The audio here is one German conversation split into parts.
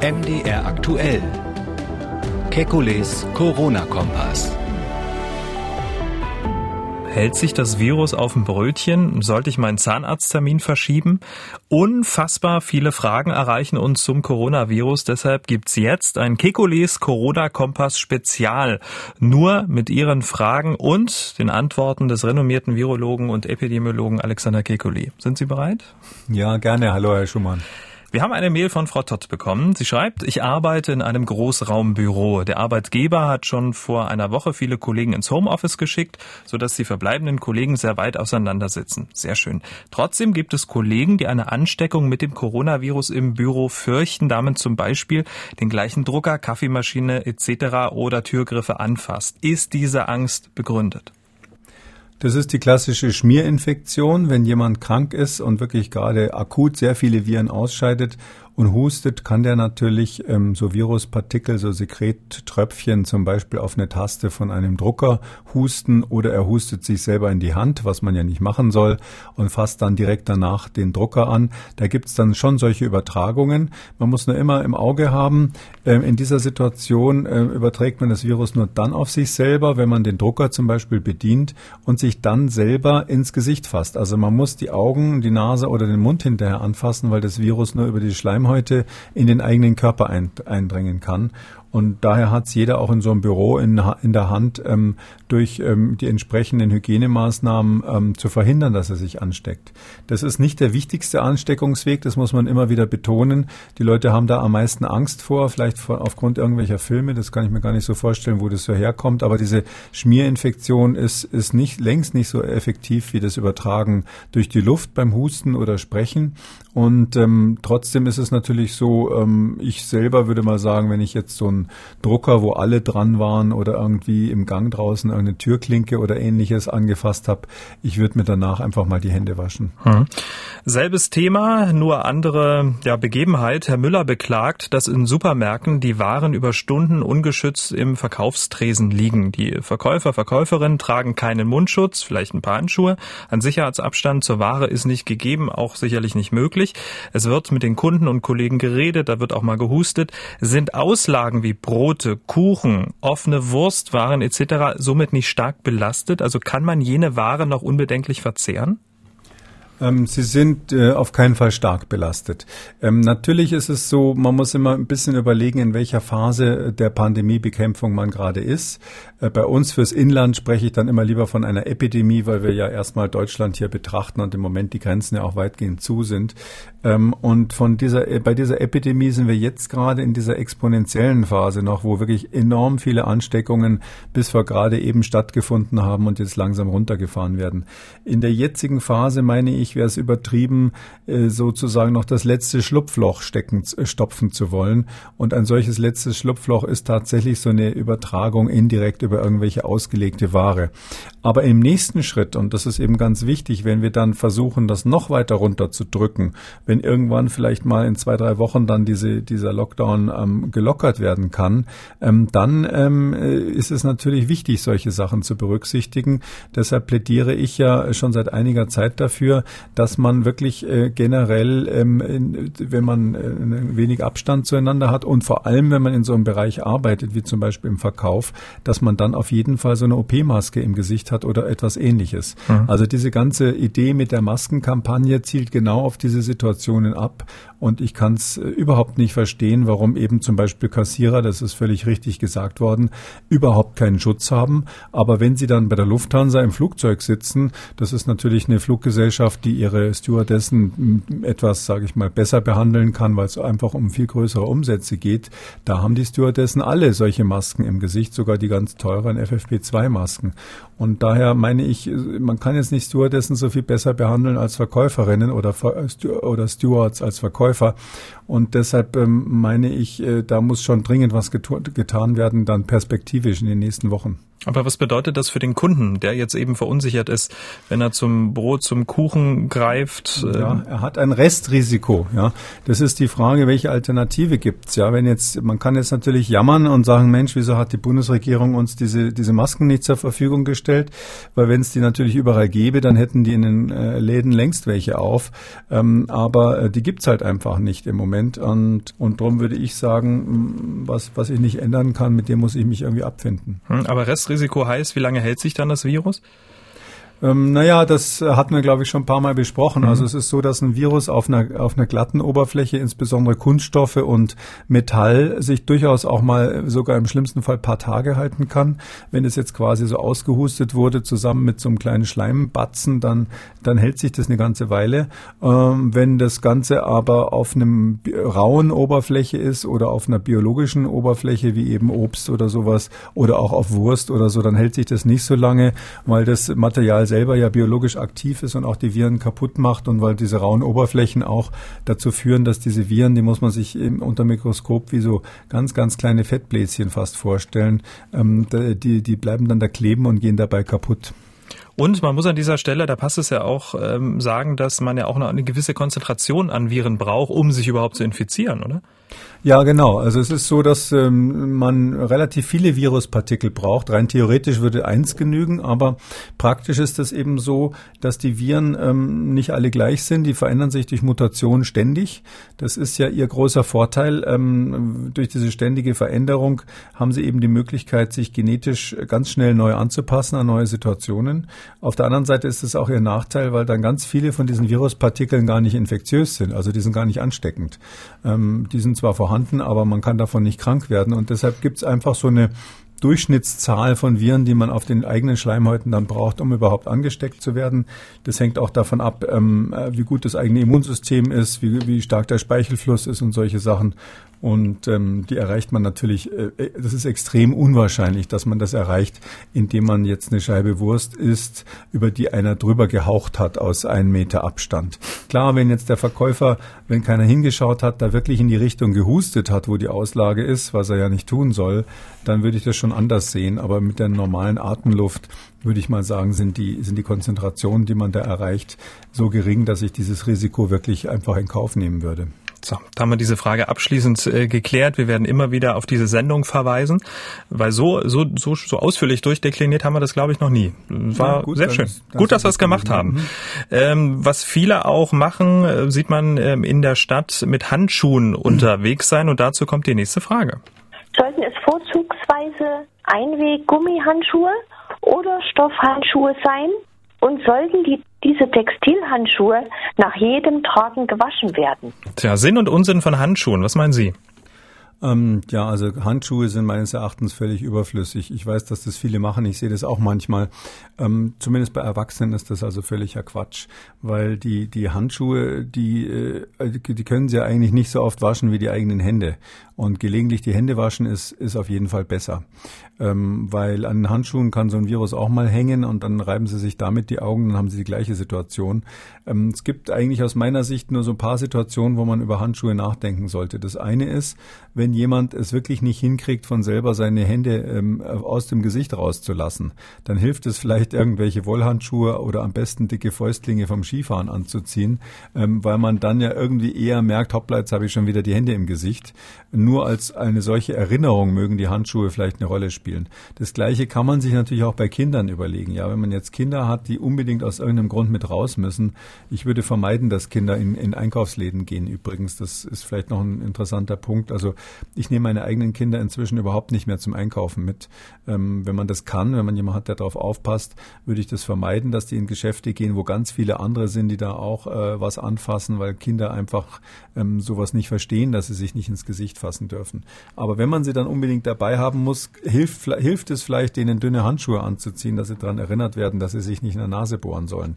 MDR aktuell. Kekules Corona-Kompass. Hält sich das Virus auf dem Brötchen? Sollte ich meinen Zahnarzttermin verschieben? Unfassbar viele Fragen erreichen uns zum Coronavirus. Deshalb gibt's jetzt ein Kekules Corona-Kompass Spezial. Nur mit Ihren Fragen und den Antworten des renommierten Virologen und Epidemiologen Alexander Kekulé. Sind Sie bereit? Ja, gerne. Hallo, Herr Schumann. Wir haben eine Mail von Frau Tott bekommen. Sie schreibt, ich arbeite in einem Großraumbüro. Der Arbeitgeber hat schon vor einer Woche viele Kollegen ins Homeoffice geschickt, sodass die verbleibenden Kollegen sehr weit auseinander sitzen. Sehr schön. Trotzdem gibt es Kollegen, die eine Ansteckung mit dem Coronavirus im Büro fürchten, damit zum Beispiel den gleichen Drucker, Kaffeemaschine etc. oder Türgriffe anfasst. Ist diese Angst begründet? Das ist die klassische Schmierinfektion, wenn jemand krank ist und wirklich gerade akut sehr viele Viren ausscheidet und hustet, kann der natürlich ähm, so Viruspartikel, so Sekrettröpfchen zum Beispiel auf eine Taste von einem Drucker husten oder er hustet sich selber in die Hand, was man ja nicht machen soll, und fasst dann direkt danach den Drucker an. Da gibt's dann schon solche Übertragungen. Man muss nur immer im Auge haben, äh, in dieser Situation äh, überträgt man das Virus nur dann auf sich selber, wenn man den Drucker zum Beispiel bedient und sich dann selber ins Gesicht fasst. Also man muss die Augen, die Nase oder den Mund hinterher anfassen, weil das Virus nur über die Schleimhaut heute in den eigenen Körper eindringen kann. Und daher hat es jeder auch in so einem Büro in, in der Hand, ähm, durch ähm, die entsprechenden Hygienemaßnahmen ähm, zu verhindern, dass er sich ansteckt. Das ist nicht der wichtigste Ansteckungsweg, das muss man immer wieder betonen. Die Leute haben da am meisten Angst vor, vielleicht vor, aufgrund irgendwelcher Filme, das kann ich mir gar nicht so vorstellen, wo das so herkommt. Aber diese Schmierinfektion ist, ist nicht, längst nicht so effektiv wie das Übertragen durch die Luft beim Husten oder Sprechen. Und ähm, trotzdem ist es natürlich so, ähm, ich selber würde mal sagen, wenn ich jetzt so ein Drucker, wo alle dran waren oder irgendwie im Gang draußen irgendeine Türklinke oder ähnliches angefasst habe, ich würde mir danach einfach mal die Hände waschen. Hm. Selbes Thema, nur andere ja, Begebenheit. Herr Müller beklagt, dass in Supermärkten die Waren über Stunden ungeschützt im Verkaufstresen liegen. Die Verkäufer, Verkäuferinnen tragen keinen Mundschutz, vielleicht ein paar Handschuhe. Ein Sicherheitsabstand zur Ware ist nicht gegeben, auch sicherlich nicht möglich. Es wird mit den Kunden und Kollegen geredet, da wird auch mal gehustet. Sind Auslagen wie wie Brote, Kuchen, offene Wurstwaren etc. somit nicht stark belastet? Also kann man jene Ware noch unbedenklich verzehren? Ähm, sie sind äh, auf keinen Fall stark belastet. Ähm, natürlich ist es so, man muss immer ein bisschen überlegen, in welcher Phase der Pandemiebekämpfung man gerade ist. Äh, bei uns fürs Inland spreche ich dann immer lieber von einer Epidemie, weil wir ja erstmal Deutschland hier betrachten und im Moment die Grenzen ja auch weitgehend zu sind. Ähm, und von dieser, äh, bei dieser Epidemie sind wir jetzt gerade in dieser exponentiellen Phase noch, wo wirklich enorm viele Ansteckungen bis vor gerade eben stattgefunden haben und jetzt langsam runtergefahren werden. In der jetzigen Phase meine ich, wäre es übertrieben, äh, sozusagen noch das letzte Schlupfloch stecken, stopfen zu wollen. Und ein solches letztes Schlupfloch ist tatsächlich so eine Übertragung indirekt über irgendwelche ausgelegte Ware. Aber im nächsten Schritt, und das ist eben ganz wichtig, wenn wir dann versuchen, das noch weiter runterzudrücken, wenn irgendwann vielleicht mal in zwei, drei Wochen dann diese, dieser Lockdown ähm, gelockert werden kann, ähm, dann ähm, äh, ist es natürlich wichtig, solche Sachen zu berücksichtigen. Deshalb plädiere ich ja schon seit einiger Zeit dafür, dass man wirklich äh, generell, ähm, in, wenn man äh, wenig Abstand zueinander hat und vor allem, wenn man in so einem Bereich arbeitet, wie zum Beispiel im Verkauf, dass man dann auf jeden Fall so eine OP-Maske im Gesicht hat oder etwas ähnliches. Mhm. Also diese ganze Idee mit der Maskenkampagne zielt genau auf diese Situationen ab. Und ich kann es äh, überhaupt nicht verstehen, warum eben zum Beispiel Kassierer, das ist völlig richtig gesagt worden, überhaupt keinen Schutz haben. Aber wenn sie dann bei der Lufthansa im Flugzeug sitzen, das ist natürlich eine Fluggesellschaft, die ihre Stewardessen etwas, sage ich mal, besser behandeln kann, weil es einfach um viel größere Umsätze geht. Da haben die Stewardessen alle solche Masken im Gesicht, sogar die ganz teuren FFP2-Masken. Und daher meine ich, man kann jetzt nicht Stewardessen so viel besser behandeln als Verkäuferinnen oder, oder Stewards als Verkäufer. Und deshalb ähm, meine ich, äh, da muss schon dringend was getan werden, dann perspektivisch in den nächsten Wochen. Aber was bedeutet das für den Kunden, der jetzt eben verunsichert ist, wenn er zum Brot, zum Kuchen greift? Ja, ähm, er hat ein Restrisiko. Ja, das ist die Frage, welche Alternative gibt's? Ja, wenn jetzt man kann jetzt natürlich jammern und sagen, Mensch, wieso hat die Bundesregierung uns diese diese Masken nicht zur Verfügung gestellt? Weil wenn es die natürlich überall gäbe, dann hätten die in den äh, Läden längst welche auf. Ähm, aber äh, die gibt's halt einfach nicht im Moment. Und, und darum würde ich sagen, was, was ich nicht ändern kann, mit dem muss ich mich irgendwie abfinden. Hm, aber Restrisiko heißt, wie lange hält sich dann das Virus? Ähm, naja, das hatten wir, glaube ich, schon ein paar Mal besprochen. Mhm. Also es ist so, dass ein Virus auf einer, auf einer glatten Oberfläche, insbesondere Kunststoffe und Metall, sich durchaus auch mal sogar im schlimmsten Fall paar Tage halten kann. Wenn es jetzt quasi so ausgehustet wurde, zusammen mit so einem kleinen Schleimbatzen, dann, dann hält sich das eine ganze Weile. Ähm, wenn das Ganze aber auf einem rauen Oberfläche ist oder auf einer biologischen Oberfläche, wie eben Obst oder sowas, oder auch auf Wurst oder so, dann hält sich das nicht so lange, weil das Material selber ja biologisch aktiv ist und auch die Viren kaputt macht und weil diese rauen Oberflächen auch dazu führen, dass diese Viren, die muss man sich im, unter Mikroskop wie so ganz, ganz kleine Fettbläschen fast vorstellen, ähm, die, die bleiben dann da kleben und gehen dabei kaputt. Und man muss an dieser Stelle, da passt es ja auch, ähm, sagen, dass man ja auch eine, eine gewisse Konzentration an Viren braucht, um sich überhaupt zu infizieren, oder? Ja, genau. Also es ist so, dass ähm, man relativ viele Viruspartikel braucht. Rein theoretisch würde eins genügen, aber praktisch ist es eben so, dass die Viren ähm, nicht alle gleich sind. Die verändern sich durch Mutationen ständig. Das ist ja ihr großer Vorteil. Ähm, durch diese ständige Veränderung haben sie eben die Möglichkeit, sich genetisch ganz schnell neu anzupassen an neue Situationen. Auf der anderen Seite ist es auch ihr Nachteil, weil dann ganz viele von diesen Viruspartikeln gar nicht infektiös sind. Also die sind gar nicht ansteckend. Ähm, die sind zwar vorhanden, aber man kann davon nicht krank werden. Und deshalb gibt es einfach so eine Durchschnittszahl von Viren, die man auf den eigenen Schleimhäuten dann braucht, um überhaupt angesteckt zu werden. Das hängt auch davon ab, ähm, wie gut das eigene Immunsystem ist, wie, wie stark der Speichelfluss ist und solche Sachen. Und ähm, die erreicht man natürlich, äh, äh, das ist extrem unwahrscheinlich, dass man das erreicht, indem man jetzt eine Scheibe Wurst isst, über die einer drüber gehaucht hat aus einem Meter Abstand. Klar, wenn jetzt der Verkäufer, wenn keiner hingeschaut hat, da wirklich in die Richtung gehustet hat, wo die Auslage ist, was er ja nicht tun soll, dann würde ich das schon anders sehen. Aber mit der normalen Atemluft würde ich mal sagen, sind die, sind die Konzentrationen, die man da erreicht, so gering, dass ich dieses Risiko wirklich einfach in Kauf nehmen würde. So, da haben wir diese Frage abschließend äh, geklärt. Wir werden immer wieder auf diese Sendung verweisen, weil so, so, so, so ausführlich durchdekliniert haben wir das, glaube ich, noch nie. War ja, gut, sehr schön. Ist, gut, dass wir es gemacht haben. Mhm. Ähm, was viele auch machen, äh, sieht man ähm, in der Stadt mit Handschuhen mhm. unterwegs sein und dazu kommt die nächste Frage. Sollten es vorzugsweise Einweg-Gummihandschuhe oder Stoffhandschuhe sein? Und sollten die diese Textilhandschuhe nach jedem Tragen gewaschen werden. Tja, Sinn und Unsinn von Handschuhen, was meinen Sie? Ähm, ja, also Handschuhe sind meines Erachtens völlig überflüssig. Ich weiß, dass das viele machen. Ich sehe das auch manchmal. Ähm, zumindest bei Erwachsenen ist das also völliger Quatsch, weil die die Handschuhe, die äh, die können sie ja eigentlich nicht so oft waschen wie die eigenen Hände. Und gelegentlich die Hände waschen ist ist auf jeden Fall besser, ähm, weil an den Handschuhen kann so ein Virus auch mal hängen und dann reiben sie sich damit die Augen, dann haben sie die gleiche Situation. Ähm, es gibt eigentlich aus meiner Sicht nur so ein paar Situationen, wo man über Handschuhe nachdenken sollte. Das eine ist, wenn jemand es wirklich nicht hinkriegt, von selber seine Hände ähm, aus dem Gesicht rauszulassen, dann hilft es vielleicht irgendwelche Wollhandschuhe oder am besten dicke Fäustlinge vom Skifahren anzuziehen, ähm, weil man dann ja irgendwie eher merkt, hoppla, jetzt habe ich schon wieder die Hände im Gesicht. Als eine solche Erinnerung mögen die Handschuhe vielleicht eine Rolle spielen. Das gleiche kann man sich natürlich auch bei Kindern überlegen. Ja, wenn man jetzt Kinder hat, die unbedingt aus irgendeinem Grund mit raus müssen, ich würde vermeiden, dass Kinder in, in Einkaufsläden gehen übrigens. Das ist vielleicht noch ein interessanter Punkt. Also ich nehme meine eigenen Kinder inzwischen überhaupt nicht mehr zum Einkaufen mit. Ähm, wenn man das kann, wenn man jemanden hat, der darauf aufpasst, würde ich das vermeiden, dass die in Geschäfte gehen, wo ganz viele andere sind, die da auch äh, was anfassen, weil Kinder einfach ähm, sowas nicht verstehen, dass sie sich nicht ins Gesicht fassen dürfen. Aber wenn man sie dann unbedingt dabei haben muss, hilft, hilft es vielleicht, denen dünne Handschuhe anzuziehen, dass sie daran erinnert werden, dass sie sich nicht in der Nase bohren sollen.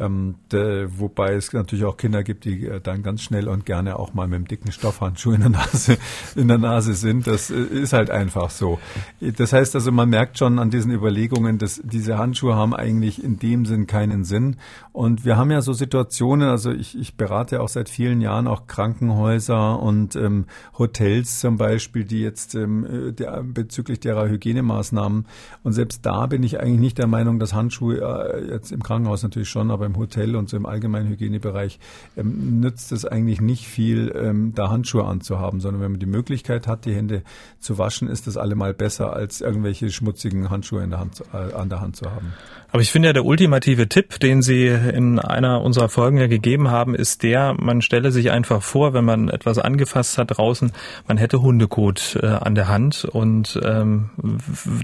Ähm, de, wobei es natürlich auch Kinder gibt, die äh, dann ganz schnell und gerne auch mal mit einem dicken Stoffhandschuh in der Nase, in der Nase sind. Das äh, ist halt einfach so. Das heißt also, man merkt schon an diesen Überlegungen, dass diese Handschuhe haben eigentlich in dem Sinn keinen Sinn. Und wir haben ja so Situationen, also ich, ich berate auch seit vielen Jahren auch Krankenhäuser und ähm, Hotels zum Beispiel, die jetzt ähm, äh, der, bezüglich derer Hygienemaßnahmen. Und selbst da bin ich eigentlich nicht der Meinung, dass Handschuhe äh, jetzt im Krankenhaus natürlich schon, aber im Hotel und so im allgemeinen Hygienebereich ähm, nützt es eigentlich nicht viel, ähm, da Handschuhe anzuhaben, sondern wenn man die Möglichkeit hat, die Hände zu waschen, ist das allemal besser, als irgendwelche schmutzigen Handschuhe der Hand, äh, an der Hand zu haben. Aber ich finde ja, der ultimative Tipp, den Sie in einer unserer Folgen ja gegeben haben, ist der, man stelle sich einfach vor, wenn man etwas angefasst hat draußen, man hätte Hundekot äh, an der Hand und ähm,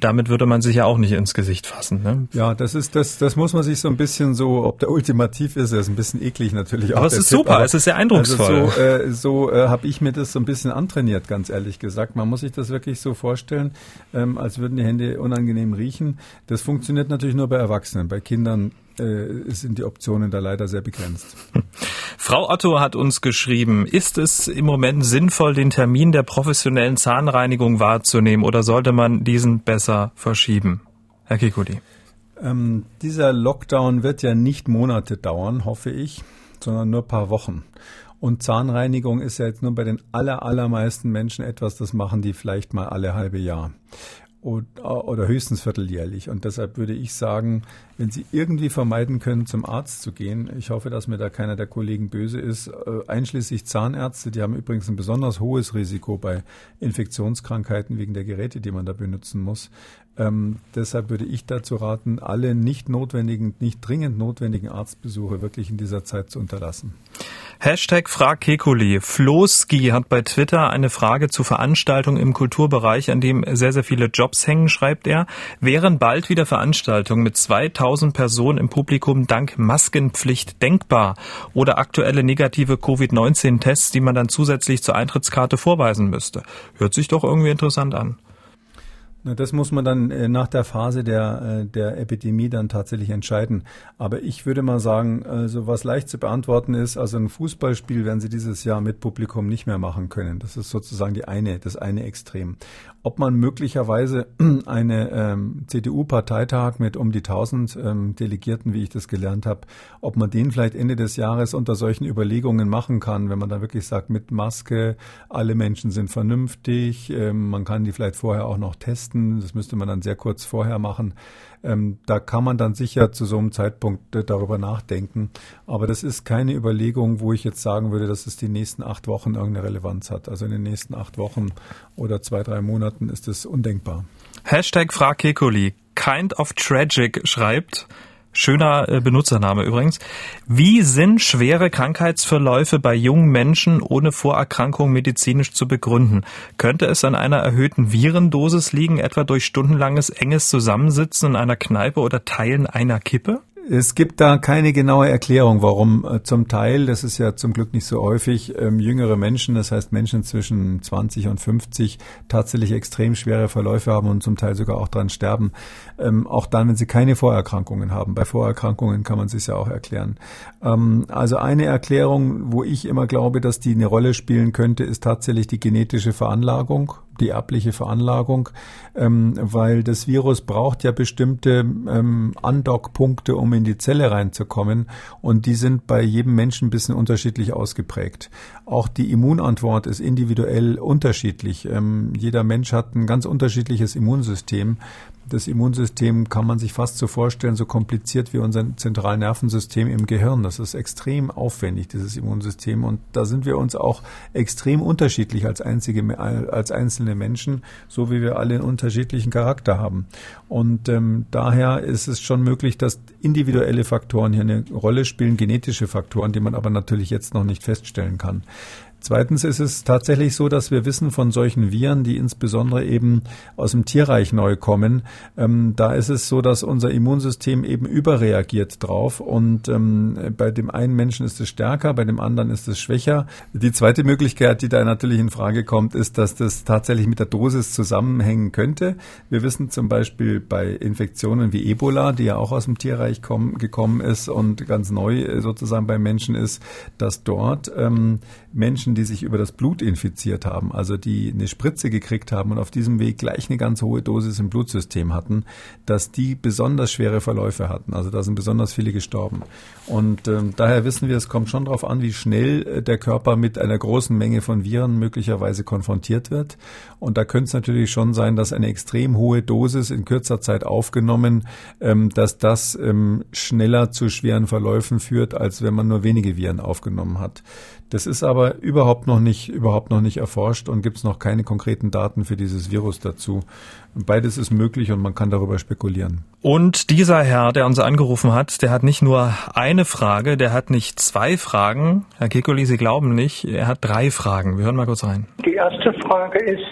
damit würde man sich ja auch nicht ins Gesicht fassen. Ne? Ja, das ist das, das muss man sich so ein bisschen so, ob der ultimativ ist, das ist ein bisschen eklig natürlich. Aber es ist Tipp, super, es ist sehr eindrucksvoll. Also so äh, so äh, habe ich mir das so ein bisschen antrainiert, ganz ehrlich gesagt. Man muss sich das wirklich so vorstellen, ähm, als würden die Hände unangenehm riechen. Das funktioniert natürlich nur bei Erwachsenen. Erwachsenen. Bei Kindern äh, sind die Optionen da leider sehr begrenzt. Frau Otto hat uns geschrieben, ist es im Moment sinnvoll, den Termin der professionellen Zahnreinigung wahrzunehmen oder sollte man diesen besser verschieben? Herr Kikuli. Ähm, dieser Lockdown wird ja nicht Monate dauern, hoffe ich, sondern nur ein paar Wochen. Und Zahnreinigung ist ja jetzt nur bei den aller, allermeisten Menschen etwas, das machen die vielleicht mal alle halbe Jahr oder höchstens vierteljährlich. Und deshalb würde ich sagen, wenn Sie irgendwie vermeiden können, zum Arzt zu gehen, ich hoffe, dass mir da keiner der Kollegen böse ist, äh, einschließlich Zahnärzte, die haben übrigens ein besonders hohes Risiko bei Infektionskrankheiten wegen der Geräte, die man da benutzen muss. Ähm, deshalb würde ich dazu raten, alle nicht notwendigen, nicht dringend notwendigen Arztbesuche wirklich in dieser Zeit zu unterlassen. Hashtag Frag Kekuli. Floski hat bei Twitter eine Frage zu Veranstaltungen im Kulturbereich, an dem sehr, sehr viele Jobs hängen, schreibt er. Wären bald wieder Veranstaltungen mit 2000 Personen im Publikum dank Maskenpflicht denkbar? Oder aktuelle negative Covid-19-Tests, die man dann zusätzlich zur Eintrittskarte vorweisen müsste? Hört sich doch irgendwie interessant an. Das muss man dann äh, nach der Phase der, äh, der Epidemie dann tatsächlich entscheiden. Aber ich würde mal sagen, also was leicht zu beantworten ist, also ein Fußballspiel werden Sie dieses Jahr mit Publikum nicht mehr machen können. Das ist sozusagen die eine, das eine Extrem. Ob man möglicherweise eine ähm, CDU-Parteitag mit um die 1000 ähm, Delegierten, wie ich das gelernt habe, ob man den vielleicht Ende des Jahres unter solchen Überlegungen machen kann, wenn man da wirklich sagt, mit Maske, alle Menschen sind vernünftig, ähm, man kann die vielleicht vorher auch noch testen leisten. Das müsste man dann sehr kurz vorher machen. Ähm, da kann man dann sicher zu so einem Zeitpunkt äh, darüber nachdenken. Aber das ist keine Überlegung, wo ich jetzt sagen würde, dass es die nächsten acht Wochen irgendeine Relevanz hat. Also in den nächsten acht Wochen oder zwei, drei Monaten ist es undenkbar. Hashtag Frag Kekuli. Kind of Tragic schreibt, Schöner äh, Benutzername übrigens. Wie sind schwere Krankheitsverläufe bei jungen Menschen ohne Vorerkrankung medizinisch zu begründen? Könnte es an einer erhöhten Virendosis liegen, etwa durch stundenlanges enges Zusammensitzen in einer Kneipe oder Teilen einer Kippe? Es gibt da keine genaue Erklärung, warum äh, zum Teil, das ist ja zum Glück nicht so häufig, ähm, jüngere Menschen, das heißt Menschen zwischen 20 und 50, tatsächlich extrem schwere Verläufe haben und zum Teil sogar auch dran sterben. Ähm, auch dann, wenn sie keine Vorerkrankungen haben. Bei Vorerkrankungen kann man sich ja auch erklären. Ähm, also eine Erklärung, wo ich immer glaube, dass die eine Rolle spielen könnte, ist tatsächlich die genetische Veranlagung die erbliche Veranlagung, ähm, weil das Virus braucht ja bestimmte ähm, Andockpunkte, um in die Zelle reinzukommen und die sind bei jedem Menschen ein bisschen unterschiedlich ausgeprägt. Auch die Immunantwort ist individuell unterschiedlich. Ähm, jeder Mensch hat ein ganz unterschiedliches Immunsystem das Immunsystem kann man sich fast so vorstellen, so kompliziert wie unser Zentralnervensystem im Gehirn. Das ist extrem aufwendig, dieses Immunsystem. Und da sind wir uns auch extrem unterschiedlich als, einzige, als einzelne Menschen, so wie wir alle einen unterschiedlichen Charakter haben. Und ähm, daher ist es schon möglich, dass individuelle Faktoren hier eine Rolle spielen, genetische Faktoren, die man aber natürlich jetzt noch nicht feststellen kann. Zweitens ist es tatsächlich so, dass wir wissen von solchen Viren, die insbesondere eben aus dem Tierreich neu kommen, ähm, da ist es so, dass unser Immunsystem eben überreagiert drauf und ähm, bei dem einen Menschen ist es stärker, bei dem anderen ist es schwächer. Die zweite Möglichkeit, die da natürlich in Frage kommt, ist, dass das tatsächlich mit der Dosis zusammenhängen könnte. Wir wissen zum Beispiel bei Infektionen wie Ebola, die ja auch aus dem Tierreich kommen, gekommen ist und ganz neu sozusagen bei Menschen ist, dass dort ähm, Menschen die sich über das Blut infiziert haben, also die eine Spritze gekriegt haben und auf diesem Weg gleich eine ganz hohe Dosis im Blutsystem hatten, dass die besonders schwere Verläufe hatten. Also da sind besonders viele gestorben. Und ähm, daher wissen wir, es kommt schon darauf an, wie schnell äh, der Körper mit einer großen Menge von Viren möglicherweise konfrontiert wird. Und da könnte es natürlich schon sein, dass eine extrem hohe Dosis in kürzer Zeit aufgenommen, ähm, dass das ähm, schneller zu schweren Verläufen führt, als wenn man nur wenige Viren aufgenommen hat. Das ist aber über überhaupt noch nicht, überhaupt noch nicht erforscht und gibt es noch keine konkreten Daten für dieses Virus dazu. Beides ist möglich und man kann darüber spekulieren. Und dieser Herr, der uns angerufen hat, der hat nicht nur eine Frage, der hat nicht zwei Fragen. Herr Kekuli, Sie glauben nicht, er hat drei Fragen. Wir hören mal kurz rein. Die erste Frage ist,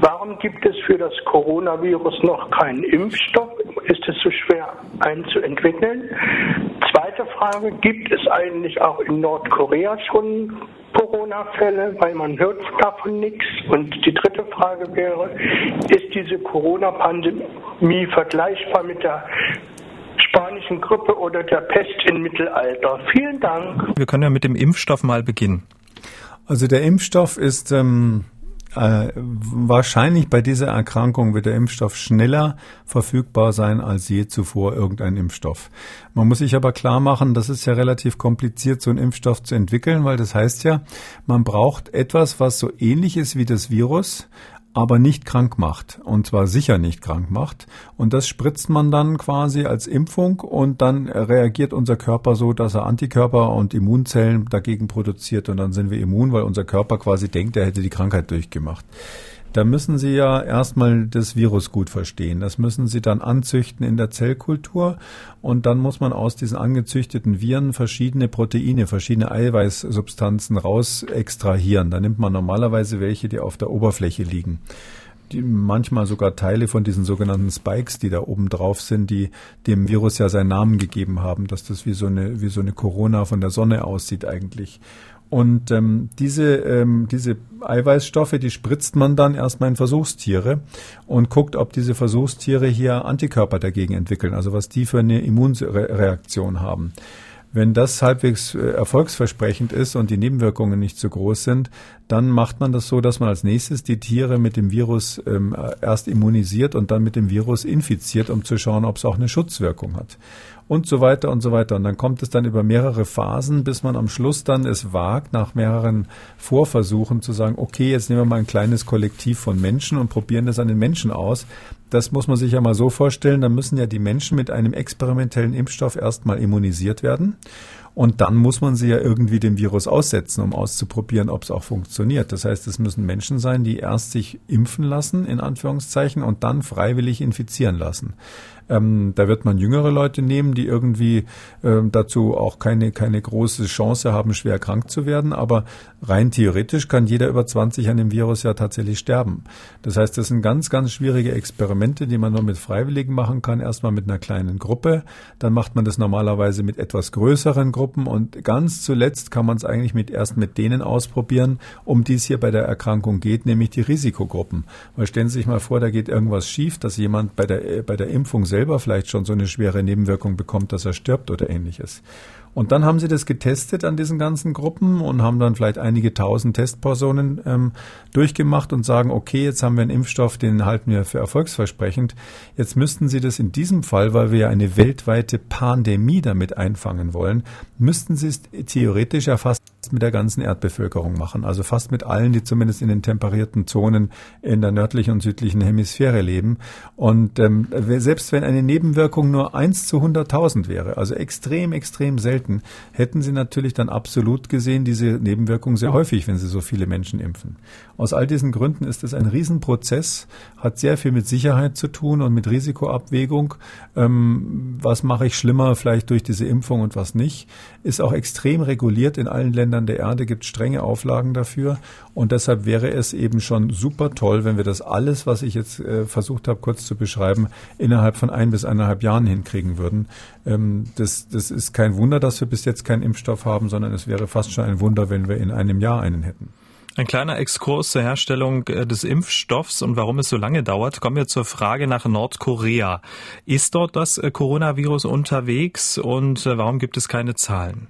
warum gibt es für das Coronavirus noch keinen Impfstoff? Ist es so schwer einzuentwickeln? Zweite Frage, gibt es eigentlich auch in Nordkorea schon Corona-Fälle, weil man hört davon nichts. Und die dritte Frage wäre, ist diese Corona-Pandemie vergleichbar mit der spanischen Grippe oder der Pest im Mittelalter? Vielen Dank. Wir können ja mit dem Impfstoff mal beginnen. Also der Impfstoff ist ähm, äh, wahrscheinlich bei dieser Erkrankung wird der Impfstoff schneller verfügbar sein als je zuvor irgendein Impfstoff. Man muss sich aber klar machen, das ist ja relativ kompliziert, so einen Impfstoff zu entwickeln, weil das heißt ja, man braucht etwas, was so ähnlich ist wie das Virus, aber nicht krank macht. Und zwar sicher nicht krank macht. Und das spritzt man dann quasi als Impfung und dann reagiert unser Körper so, dass er Antikörper und Immunzellen dagegen produziert und dann sind wir immun, weil unser Körper quasi denkt, er hätte die Krankheit durchgemacht. Da müssen Sie ja erstmal das Virus gut verstehen. Das müssen Sie dann anzüchten in der Zellkultur und dann muss man aus diesen angezüchteten Viren verschiedene Proteine, verschiedene Eiweißsubstanzen raus extrahieren. Da nimmt man normalerweise welche, die auf der Oberfläche liegen die manchmal sogar Teile von diesen sogenannten Spikes, die da oben drauf sind, die dem Virus ja seinen Namen gegeben haben, dass das wie so eine wie so eine Corona von der Sonne aussieht eigentlich. Und ähm, diese, ähm, diese Eiweißstoffe, die spritzt man dann erstmal in Versuchstiere und guckt, ob diese Versuchstiere hier Antikörper dagegen entwickeln, also was die für eine Immunreaktion haben. Wenn das halbwegs äh, erfolgsversprechend ist und die Nebenwirkungen nicht so groß sind, dann macht man das so, dass man als nächstes die Tiere mit dem Virus ähm, erst immunisiert und dann mit dem Virus infiziert, um zu schauen, ob es auch eine Schutzwirkung hat und so weiter und so weiter. Und dann kommt es dann über mehrere Phasen, bis man am Schluss dann es wagt, nach mehreren Vorversuchen zu sagen, okay, jetzt nehmen wir mal ein kleines Kollektiv von Menschen und probieren das an den Menschen aus. Das muss man sich ja mal so vorstellen, dann müssen ja die Menschen mit einem experimentellen Impfstoff erstmal immunisiert werden. Und dann muss man sie ja irgendwie dem Virus aussetzen, um auszuprobieren, ob es auch funktioniert. Das heißt, es müssen Menschen sein, die erst sich impfen lassen, in Anführungszeichen, und dann freiwillig infizieren lassen. Ähm, da wird man jüngere Leute nehmen, die irgendwie ähm, dazu auch keine, keine große Chance haben, schwer krank zu werden. Aber rein theoretisch kann jeder über 20 an dem Virus ja tatsächlich sterben. Das heißt, das sind ganz, ganz schwierige Experimente, die man nur mit Freiwilligen machen kann. Erstmal mit einer kleinen Gruppe. Dann macht man das normalerweise mit etwas größeren Gruppen. Und ganz zuletzt kann man es eigentlich mit, erst mit denen ausprobieren, um die es hier bei der Erkrankung geht, nämlich die Risikogruppen. Weil stellen Sie sich mal vor, da geht irgendwas schief, dass jemand bei der, bei der Impfung selber vielleicht schon so eine schwere Nebenwirkung bekommt, dass er stirbt oder ähnliches. Und dann haben sie das getestet an diesen ganzen Gruppen und haben dann vielleicht einige tausend Testpersonen ähm, durchgemacht und sagen, okay, jetzt haben wir einen Impfstoff, den halten wir für erfolgsversprechend. Jetzt müssten sie das in diesem Fall, weil wir ja eine weltweite Pandemie damit einfangen wollen, müssten sie es theoretisch ja fast mit der ganzen Erdbevölkerung machen. Also fast mit allen, die zumindest in den temperierten Zonen in der nördlichen und südlichen Hemisphäre leben. Und ähm, selbst wenn eine Nebenwirkung nur eins zu 100.000 wäre, also extrem, extrem selten, hätten sie natürlich dann absolut gesehen diese Nebenwirkung sehr häufig, wenn sie so viele Menschen impfen. Aus all diesen Gründen ist es ein Riesenprozess, hat sehr viel mit Sicherheit zu tun und mit Risikoabwägung. Ähm, was mache ich schlimmer vielleicht durch diese Impfung und was nicht, ist auch extrem reguliert in allen Ländern der Erde gibt strenge Auflagen dafür. Und deshalb wäre es eben schon super toll, wenn wir das alles, was ich jetzt äh, versucht habe, kurz zu beschreiben, innerhalb von ein bis eineinhalb Jahren hinkriegen würden. Ähm, das, das ist kein Wunder, dass wir bis jetzt keinen Impfstoff haben, sondern es wäre fast schon ein Wunder, wenn wir in einem Jahr einen hätten. Ein kleiner Exkurs zur Herstellung äh, des Impfstoffs und warum es so lange dauert. Kommen wir zur Frage nach Nordkorea. Ist dort das äh, Coronavirus unterwegs und äh, warum gibt es keine Zahlen?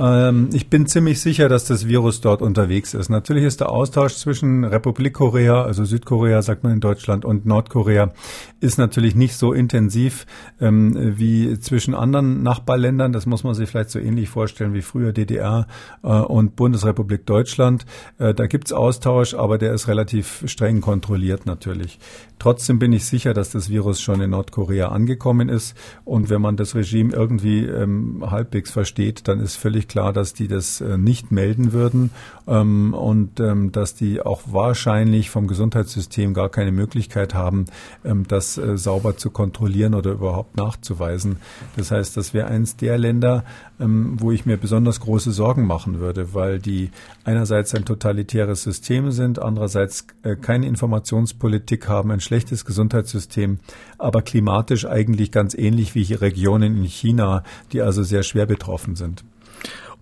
Ähm, ich bin ziemlich sicher, dass das Virus dort unterwegs ist. Natürlich ist der Austausch zwischen Republik Korea, also Südkorea sagt man in Deutschland, und Nordkorea ist natürlich nicht so intensiv ähm, wie zwischen anderen Nachbarländern. Das muss man sich vielleicht so ähnlich vorstellen wie früher DDR äh, und Bundesrepublik Deutschland. Äh, da gibt's Austausch, aber der ist relativ streng kontrolliert natürlich. Trotzdem bin ich sicher, dass das Virus schon in Nordkorea angekommen ist. Und wenn man das Regime irgendwie ähm, halbwegs versteht, dann ist völlig völlig klar, dass die das äh, nicht melden würden ähm, und ähm, dass die auch wahrscheinlich vom Gesundheitssystem gar keine Möglichkeit haben, ähm, das äh, sauber zu kontrollieren oder überhaupt nachzuweisen. Das heißt, das wäre eins der Länder, ähm, wo ich mir besonders große Sorgen machen würde, weil die einerseits ein totalitäres System sind, andererseits äh, keine Informationspolitik haben, ein schlechtes Gesundheitssystem, aber klimatisch eigentlich ganz ähnlich wie Regionen in China, die also sehr schwer betroffen sind.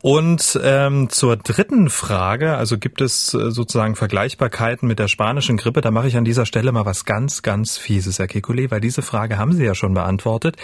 Und ähm, zur dritten Frage, also gibt es äh, sozusagen Vergleichbarkeiten mit der spanischen Grippe? Da mache ich an dieser Stelle mal was ganz, ganz Fieses, Herr Kekulé, weil diese Frage haben Sie ja schon beantwortet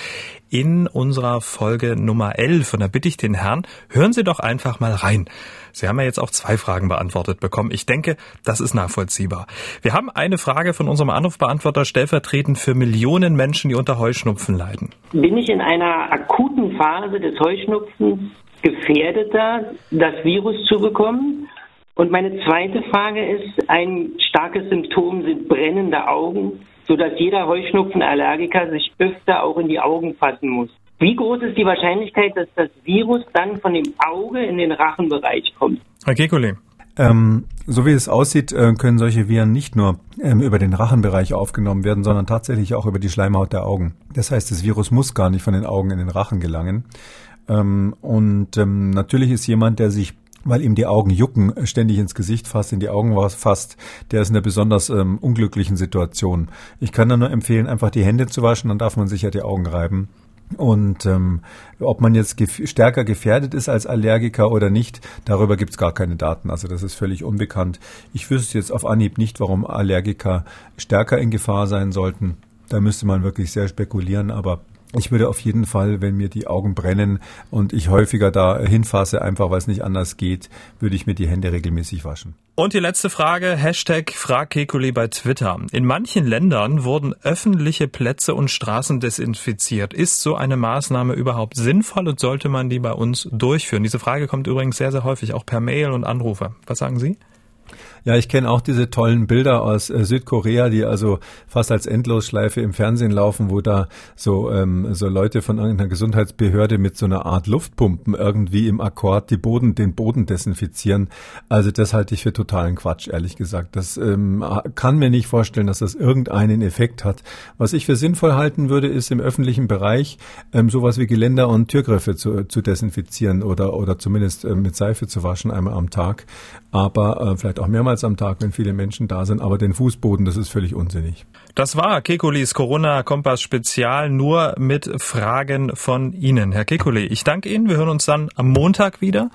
in unserer Folge Nummer 11. Und da bitte ich den Herrn, hören Sie doch einfach mal rein. Sie haben ja jetzt auch zwei Fragen beantwortet bekommen. Ich denke, das ist nachvollziehbar. Wir haben eine Frage von unserem Anrufbeantworter stellvertretend für Millionen Menschen, die unter Heuschnupfen leiden. Bin ich in einer akuten Phase des Heuschnupfens gefährdeter, das Virus zu bekommen? Und meine zweite Frage ist, ein starkes Symptom sind brennende Augen, sodass jeder Heuschnupfenallergiker sich öfter auch in die Augen fassen muss. Wie groß ist die Wahrscheinlichkeit, dass das Virus dann von dem Auge in den Rachenbereich kommt? Herr Kekulé. Ähm, so wie es aussieht, äh, können solche Viren nicht nur ähm, über den Rachenbereich aufgenommen werden, sondern tatsächlich auch über die Schleimhaut der Augen. Das heißt, das Virus muss gar nicht von den Augen in den Rachen gelangen. Ähm, und ähm, natürlich ist jemand, der sich weil ihm die Augen jucken, ständig ins Gesicht fasst, in die Augen fasst, der ist in einer besonders ähm, unglücklichen Situation. Ich kann da nur empfehlen, einfach die Hände zu waschen, dann darf man sich ja die Augen reiben. Und ähm, ob man jetzt gef stärker gefährdet ist als Allergiker oder nicht, darüber gibt es gar keine Daten. Also das ist völlig unbekannt. Ich wüsste jetzt auf Anhieb nicht, warum Allergiker stärker in Gefahr sein sollten. Da müsste man wirklich sehr spekulieren, aber ich würde auf jeden Fall, wenn mir die Augen brennen und ich häufiger da hinfasse, einfach weil es nicht anders geht, würde ich mir die Hände regelmäßig waschen. Und die letzte Frage, Hashtag FragKekuli bei Twitter. In manchen Ländern wurden öffentliche Plätze und Straßen desinfiziert. Ist so eine Maßnahme überhaupt sinnvoll und sollte man die bei uns durchführen? Diese Frage kommt übrigens sehr, sehr häufig, auch per Mail und Anrufe. Was sagen Sie? Ja, ich kenne auch diese tollen Bilder aus äh, Südkorea, die also fast als Endlosschleife im Fernsehen laufen, wo da so ähm, so Leute von irgendeiner Gesundheitsbehörde mit so einer Art Luftpumpen irgendwie im Akkord die Boden den Boden desinfizieren. Also das halte ich für totalen Quatsch, ehrlich gesagt. Das ähm, kann mir nicht vorstellen, dass das irgendeinen Effekt hat. Was ich für sinnvoll halten würde, ist im öffentlichen Bereich ähm, sowas wie Geländer und Türgriffe zu, zu desinfizieren oder oder zumindest äh, mit Seife zu waschen einmal am Tag. Aber äh, vielleicht auch mehrmals am Tag, wenn viele Menschen da sind, aber den Fußboden, das ist völlig unsinnig. Das war Kekulis Corona-Kompass Spezial nur mit Fragen von Ihnen. Herr Kekuli, ich danke Ihnen. Wir hören uns dann am Montag wieder.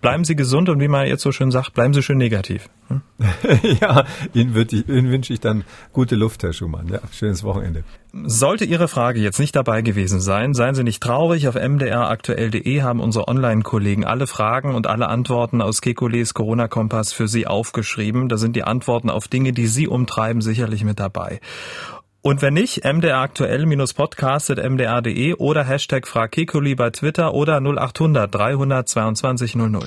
Bleiben Sie gesund und wie man jetzt so schön sagt, bleiben Sie schön negativ. Hm? ja, Ihnen, ich, Ihnen wünsche ich dann gute Luft, Herr Schumann. Ja, schönes Wochenende. Sollte Ihre Frage jetzt nicht dabei gewesen sein, seien Sie nicht traurig. Auf mdraktuell.de haben unsere Online-Kollegen alle Fragen und alle Antworten aus Kekules Corona-Kompass für Sie aufgeschrieben. Da sind die Antworten auf Dinge, die Sie umtreiben, sicherlich mit dabei. Und wenn nicht, MDR aktuell-podcast.mdr.de oder Hashtag Fragkekuli bei Twitter oder 0800 322 00.